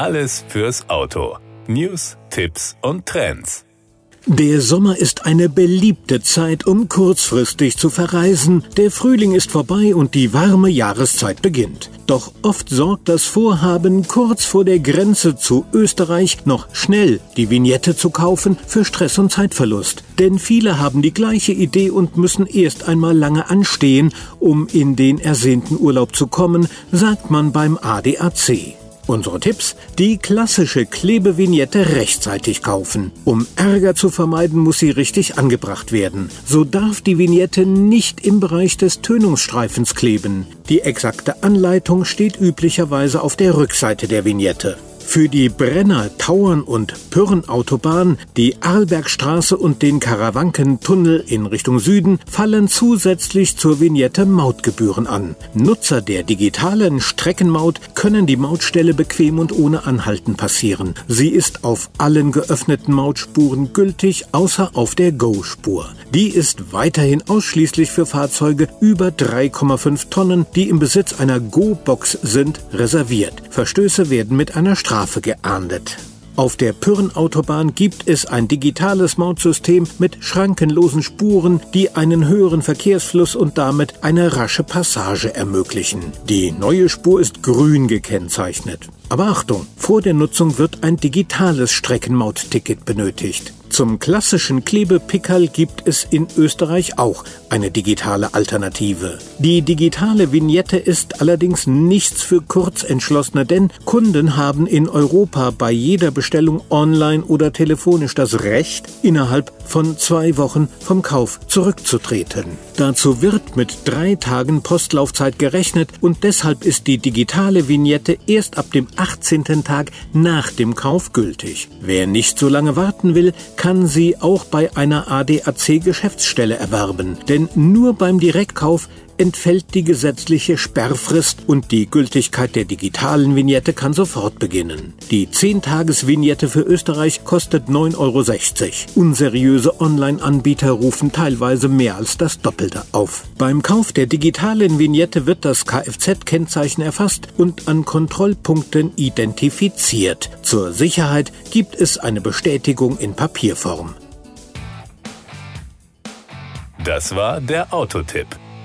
Alles fürs Auto. News, Tipps und Trends. Der Sommer ist eine beliebte Zeit, um kurzfristig zu verreisen. Der Frühling ist vorbei und die warme Jahreszeit beginnt. Doch oft sorgt das Vorhaben, kurz vor der Grenze zu Österreich noch schnell die Vignette zu kaufen, für Stress und Zeitverlust. Denn viele haben die gleiche Idee und müssen erst einmal lange anstehen, um in den ersehnten Urlaub zu kommen, sagt man beim ADAC. Unsere Tipps? Die klassische Klebevignette rechtzeitig kaufen. Um Ärger zu vermeiden, muss sie richtig angebracht werden. So darf die Vignette nicht im Bereich des Tönungsstreifens kleben. Die exakte Anleitung steht üblicherweise auf der Rückseite der Vignette. Für die Brenner, Tauern und Pyrrenautobahn, die Arlbergstraße und den Karawankentunnel in Richtung Süden fallen zusätzlich zur Vignette Mautgebühren an. Nutzer der digitalen Streckenmaut können die Mautstelle bequem und ohne Anhalten passieren. Sie ist auf allen geöffneten Mautspuren gültig, außer auf der Go-Spur. Die ist weiterhin ausschließlich für Fahrzeuge über 3,5 Tonnen, die im Besitz einer Go-Box sind, reserviert. Verstöße werden mit einer Strafe geahndet. Auf der Pyrrenautobahn gibt es ein digitales Mautsystem mit schrankenlosen Spuren, die einen höheren Verkehrsfluss und damit eine rasche Passage ermöglichen. Die neue Spur ist grün gekennzeichnet. Aber Achtung, vor der Nutzung wird ein digitales Streckenmautticket benötigt. Zum klassischen Klebepickerl gibt es in Österreich auch eine digitale Alternative. Die digitale Vignette ist allerdings nichts für Kurzentschlossene, denn Kunden haben in Europa bei jeder Bestellung online oder telefonisch das Recht, innerhalb von zwei Wochen vom Kauf zurückzutreten. Dazu wird mit drei Tagen Postlaufzeit gerechnet und deshalb ist die digitale Vignette erst ab dem 18. Tag nach dem Kauf gültig. Wer nicht so lange warten will, kann sie auch bei einer ADAC Geschäftsstelle erwerben, denn nur beim Direktkauf entfällt die gesetzliche Sperrfrist und die Gültigkeit der digitalen Vignette kann sofort beginnen. Die 10-Tages-Vignette für Österreich kostet 9,60 Euro. Unseriöse Online-Anbieter rufen teilweise mehr als das Doppelte auf. Beim Kauf der digitalen Vignette wird das Kfz-Kennzeichen erfasst und an Kontrollpunkten identifiziert. Zur Sicherheit gibt es eine Bestätigung in Papierform. Das war der Autotipp.